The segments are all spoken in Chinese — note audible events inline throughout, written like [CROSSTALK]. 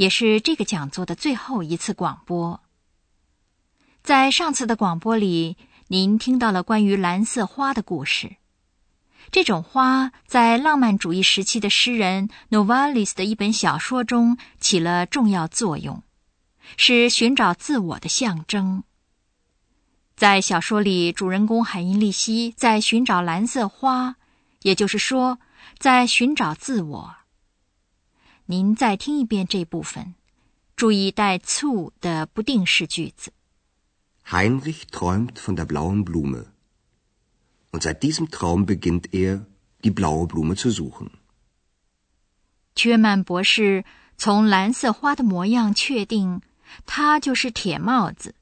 也是这个讲座的最后一次广播。在上次的广播里，您听到了关于蓝色花的故事。这种花在浪漫主义时期的诗人 Novalis 的一本小说中起了重要作用，是寻找自我的象征。在小说里，主人公海因利希在寻找蓝色花，也就是说，在寻找自我。您再听一遍这部分，注意带 zu 的不定式句子。Heinrich träumt von der blauen Blume, und seit diesem Traum beginnt er, die blaue Blume zu suchen. 缺曼博士从蓝色花的模样确定，它就是铁帽子。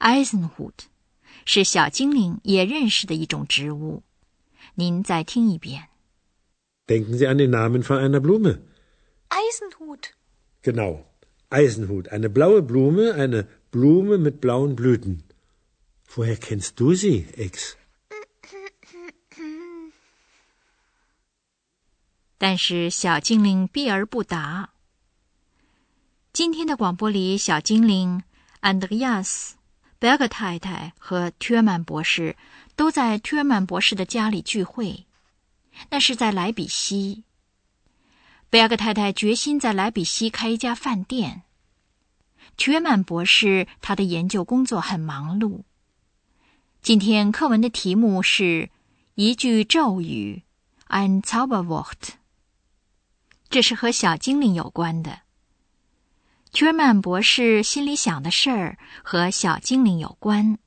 Eisenhut 是小精灵也认识的一种植物。您再听一遍。Denken Sie an den Namen von einer Blume. Eisenhut. Genau, Eisenhut. Eine blaue Blume, eine Blume mit blauen Blüten. Woher kennst du sie, Ex? 但是小精灵避而不答。今天的广播里，小精灵安德亚斯、贝尔格太太和ทื尔曼博士都在ทื尔曼博士的家里聚会，那是在莱比锡。贝尔格太太决心在莱比锡开一家饭店。缺曼博士，他的研究工作很忙碌。今天课文的题目是一句咒语，ein Zauberwort。这是和小精灵有关的。缺曼博士心里想的事儿和小精灵有关。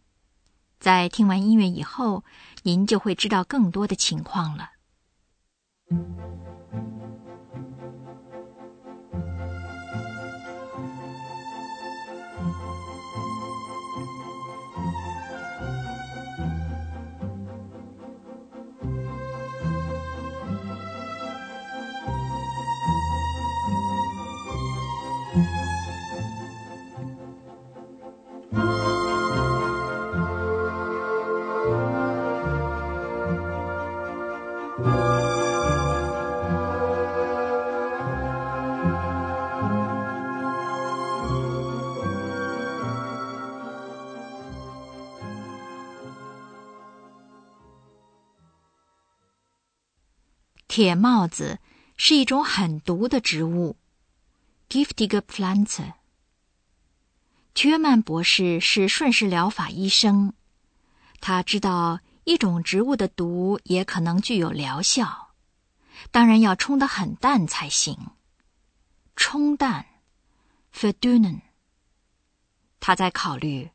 在听完音乐以后，您就会知道更多的情况了。铁帽子是一种很毒的植物，giftige Pflanze。缺曼博士是顺势疗法医生，他知道一种植物的毒也可能具有疗效，当然要冲得很淡才行。冲淡 f e d u n e n 他在考虑，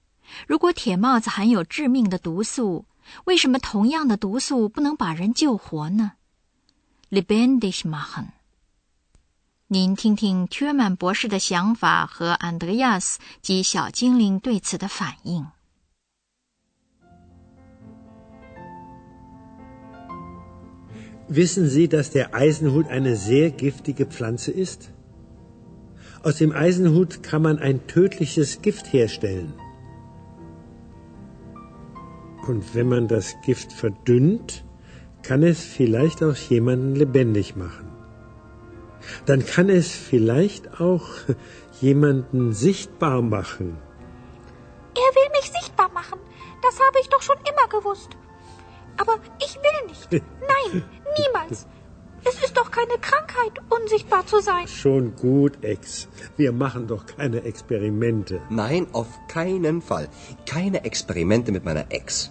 如果铁帽子含有致命的毒素，为什么同样的毒素不能把人救活呢 ？lebendig machen。您听听屈曼博士的想法和安德亚斯及小精灵对此的反应。Wissen Sie, dass der Eisenhut eine sehr giftige Pflanze ist? Aus dem Eisenhut kann man ein tödliches Gift herstellen. Und wenn man das Gift verdünnt, kann es vielleicht auch jemanden lebendig machen. Dann kann es vielleicht auch [LAUGHS] jemanden sichtbar machen. Er will mich sichtbar machen. Das habe ich doch schon immer gewusst. Aber ich will nicht. [LAUGHS] Nein, niemals. Es ist doch keine Krankheit, unsichtbar zu sein. Schon gut, Ex. Wir machen doch keine Experimente. Nein, auf keinen Fall. Keine Experimente mit meiner Ex.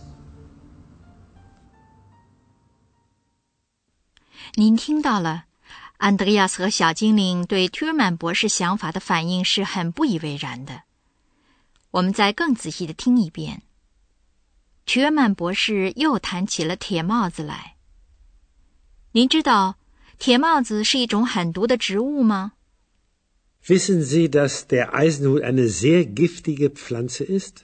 您听到了，安德烈亚斯和小精灵对屈尔曼博士想法的反应是很不以为然的。我们再更仔细的听一遍。屈尔曼博士又谈起了铁帽子来。您知道铁帽子是一种很毒的植物吗？Wissen Sie, dass der Eisenhut eine sehr giftige Pflanze ist?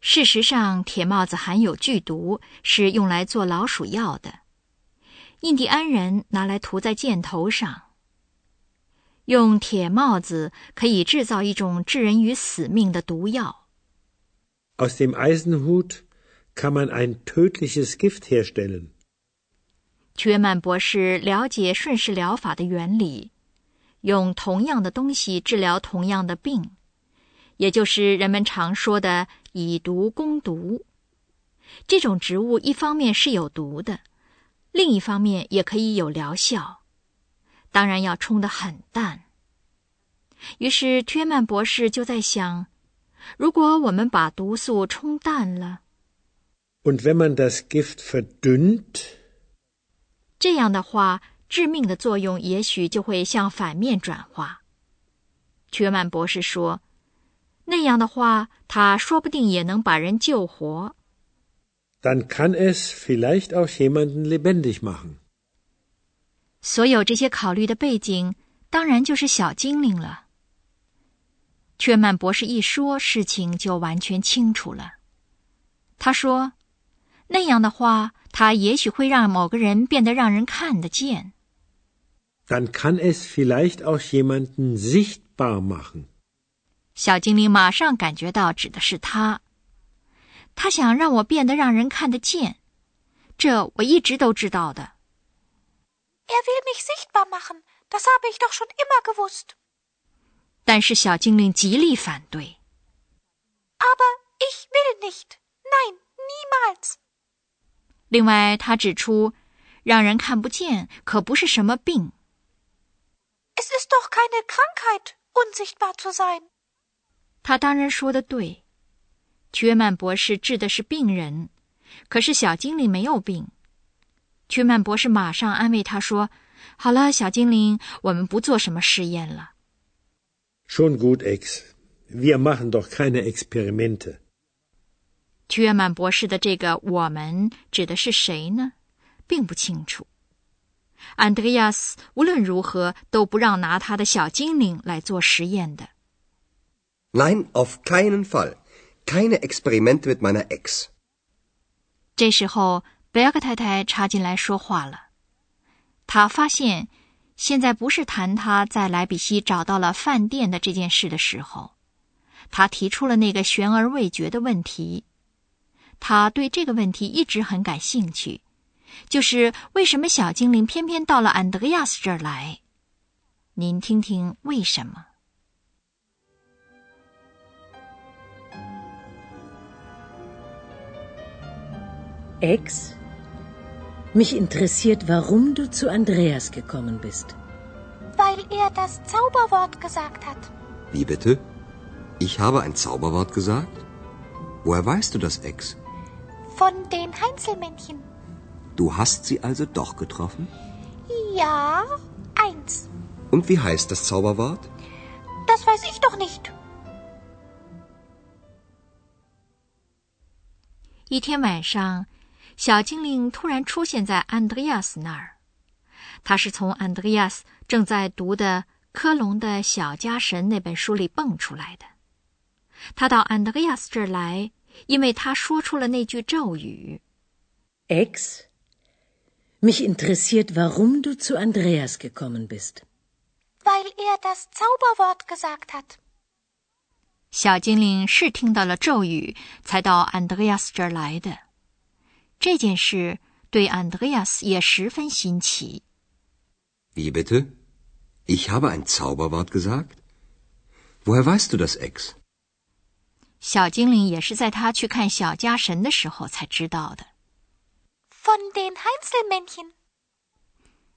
事实上，铁帽子含有剧毒，是用来做老鼠药的。印第安人拿来涂在箭头上。用铁帽子可以制造一种致人于死命的毒药。Aus dem Eisenhut kann man ein tödliches Gift herstellen. 屈曼博士了解顺势疗法的原理，用同样的东西治疗同样的病，也就是人们常说的以毒攻毒。这种植物一方面是有毒的，另一方面也可以有疗效。当然要冲得很淡。于是，约曼博士就在想：如果我们把毒素冲淡了，Und wenn man das Gift verdünnt，这样的话，致命的作用也许就会向反面转化。约曼博士说：“那样的话，他说不定也能把人救活。” Dann kann es vielleicht auch jemanden lebendig machen. 所有这些考虑的背景，当然就是小精灵了。雀曼博士一说，事情就完全清楚了。他说：“那样的话，他也许会让某个人变得让人看得见。” Dann kann es vielleicht auch jemanden sichtbar machen。小精灵马上感觉到指的是他。他想让我变得让人看得见，这我一直都知道的。Er will mich sichtbar machen. Das habe ich doch schon immer gewusst. 但是小精灵极力反对。Aber ich will nicht. Nein, niemals. 另外，他指出，让人看不见可不是什么病。Es ist doch keine Krankheit, unsichtbar zu sein. 他当然说的对。约曼博士治的是病人，可是小精灵没有病。屈曼博士马上安慰他说：“好了，小精灵，我们不做什么试验了。” Schon gut, Ex. Wir machen doch keine Experimente. 屈约曼博士的这个“我们”指的是谁呢？并不清楚。安德烈亚斯无论如何都不让拿他的小精灵来做实验的。Nein, auf keinen Fall. Keine Experimente mit meiner Ex. 这时候。贝克太太插进来说话了。她发现，现在不是谈她在莱比锡找到了饭店的这件事的时候。她提出了那个悬而未决的问题。她对这个问题一直很感兴趣，就是为什么小精灵偏偏到了安德烈亚斯这儿来？您听听为什么。Ex。Mich interessiert, warum du zu Andreas gekommen bist. Weil er das Zauberwort gesagt hat. Wie bitte? Ich habe ein Zauberwort gesagt? Woher weißt du das, Ex? Von den Heinzelmännchen. Du hast sie also doch getroffen? Ja, eins. Und wie heißt das Zauberwort? Das weiß ich doch nicht. 一天晚上， 小精灵突然出现在安德烈亚斯那儿，他是从安德烈亚斯正在读的科隆的《小家神》那本书里蹦出来的。他到安德烈亚斯这儿来，因为他说出了那句咒语。Ex, mich interessiert, warum du zu Andreas gekommen bist. Weil er das Zauberwort gesagt hat. 小精灵是听到了咒语，才到安德烈亚斯这儿来的。这件事对安德烈亚斯也十分新奇。Wie bitte? Ich habe ein Zauberwort gesagt. Woher weißt du das, Ex? 小精灵也是在他去看小家神的时候才知道的。Von den Heinzelmännchen.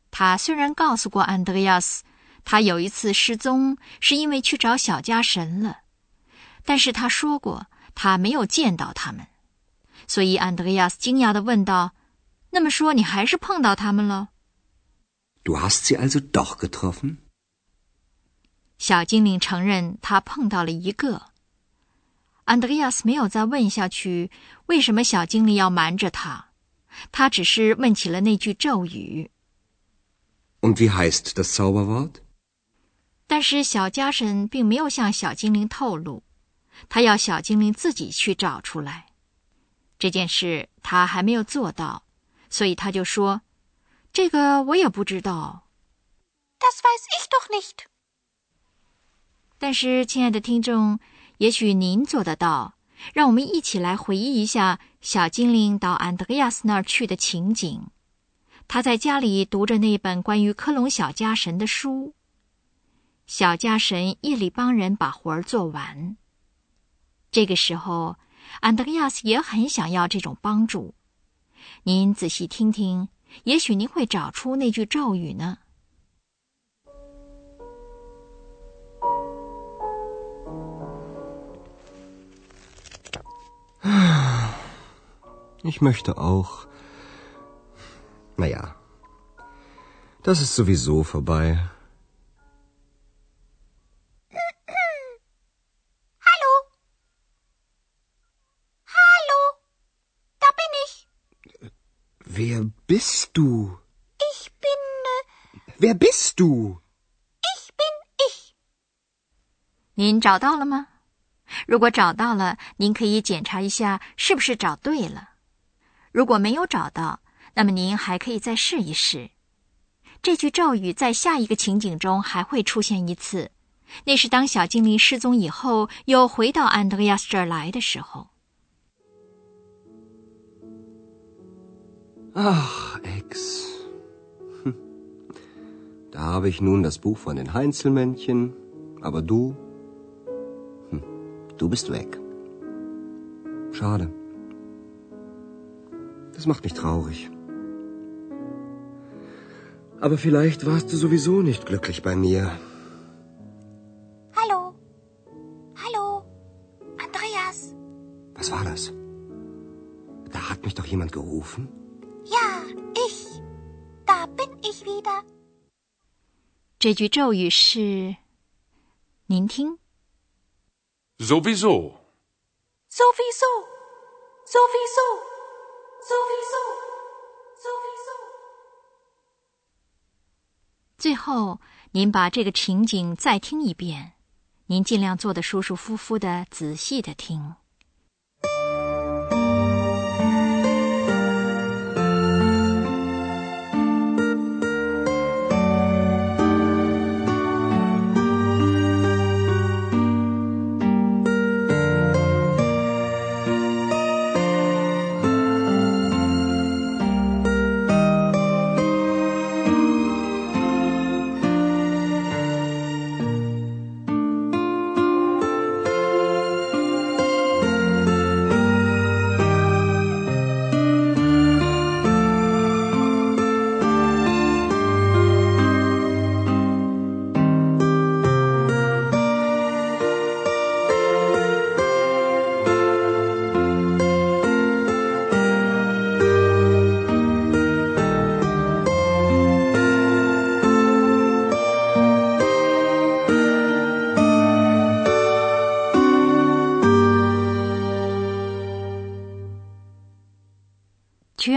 他虽然告诉过安德烈亚斯，他有一次失踪是因为去找小家神了，但是他说过他没有见到他们。所以，安德烈亚斯惊讶地问道：“那么说，你还是碰到他们了？”“Du hast sie also doch getroffen？” 小精灵承认他碰到了一个。安德烈亚斯没有再问下去，为什么小精灵要瞒着他？他只是问起了那句咒语。“Und wie heißt das Zauberwort？” 但是小家神并没有向小精灵透露，他要小精灵自己去找出来。这件事他还没有做到，所以他就说：“这个我也不知道。” Das weiß ich doch nicht。但是，亲爱的听众，也许您做得到。让我们一起来回忆一下小精灵到安德烈亚斯那儿去的情景。他在家里读着那本关于科隆小家神的书。小家神夜里帮人把活儿做完。这个时候，安德烈亚斯也很想要这种帮助。您仔细听听，也许您会找出那句咒语呢。Ich möchte auch. Naja, das ist sowieso vorbei. Bist du? Ich bin. Äh, Wer bist du? ich bin ich. 您找到了吗？如果找到了，您可以检查一下是不是找对了。如果没有找到，那么您还可以再试一试。这句咒语在下一个情景中还会出现一次，那是当小精灵失踪以后，又回到安德烈亚斯这儿来的时候。Ach, Ex. Hm. Da habe ich nun das Buch von den Heinzelmännchen, aber du. Hm. Du bist weg. Schade. Das macht mich traurig. Aber vielleicht warst du sowieso nicht glücklich bei mir. Hallo? Hallo? Andreas? Was war das? Da hat mich doch jemand gerufen. 这句咒语是，您听，Sowieso. Sowieso. Sowieso. Sowieso. Sowieso. 最后您把这个情景再听一遍，您尽量做得舒舒服服的，仔细的听。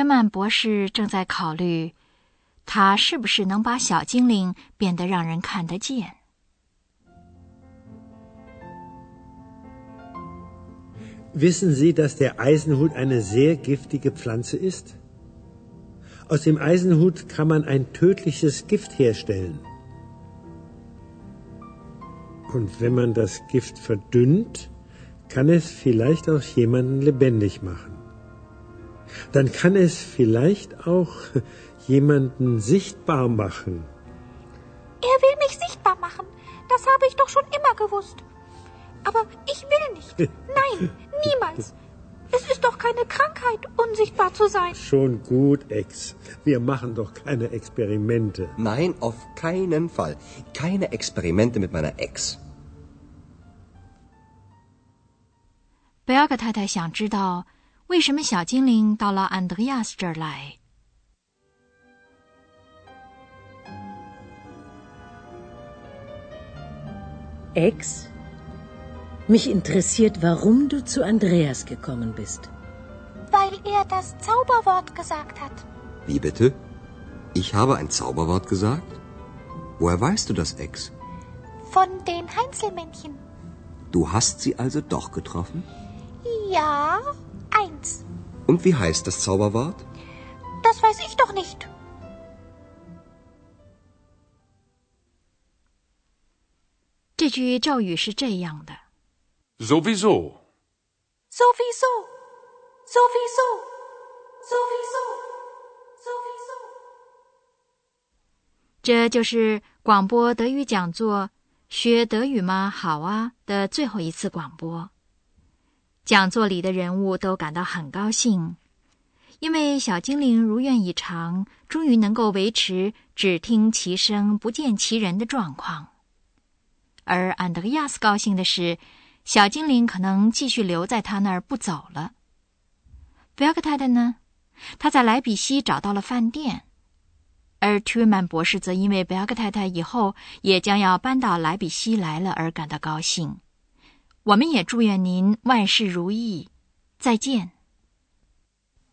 曼博士正在考虑，他是不是能把小精灵变得让人看得见。 Wissen Sie, dass der Eisenhut eine sehr giftige Pflanze ist? Aus dem Eisenhut kann man ein tödliches Gift herstellen. Und wenn man das Gift verdünnt, kann es vielleicht auch jemanden lebendig machen. Dann kann es vielleicht auch jemanden sichtbar machen. Er will mich sichtbar machen. Das habe ich doch schon immer gewusst. Aber ich will nicht. [LAUGHS] Nein, niemals. Es ist doch keine Krankheit, unsichtbar zu sein. Schon gut, Ex. Wir machen doch keine Experimente. Nein, auf keinen Fall. Keine Experimente mit meiner Ex. 贝尔格太太想知道， 为什么小精灵到了安德烈亚斯这儿来。 Ex, mich interessiert, warum du zu Andreas gekommen bist. Weil er das Zauberwort gesagt hat. Wie bitte? Ich habe ein Zauberwort gesagt? Woher weißt du das, Ex? von den Heinzelmännchen. Du hast sie also doch getroffen? Ja, eins. Und wie heißt das Zauberwort? Das weiß ich doch nicht. 这句咒语是这样的。Sowieso. Sowieso. Sowieso. Sowieso. Sowieso. 这就是广播德语讲座“学德语吗？好啊”的最后一次广播。讲座里的人物都感到很高兴，因为小精灵如愿以偿，终于能够维持只听其声不见其人的状况。而安德烈亚斯高兴的是，小精灵可能继续留在他那儿不走了。贝尔克太太呢？他在莱比锡找到了饭店。而屈曼博士则因为贝尔克太太以后也将要搬到莱比锡来了而感到高兴。我们也祝愿您万事如意，再见。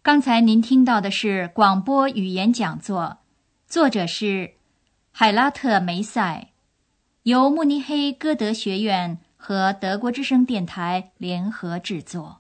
刚才您听到的是广播语言讲座，作者是海拉特梅塞，由慕尼黑歌德学院和德国之声电台联合制作。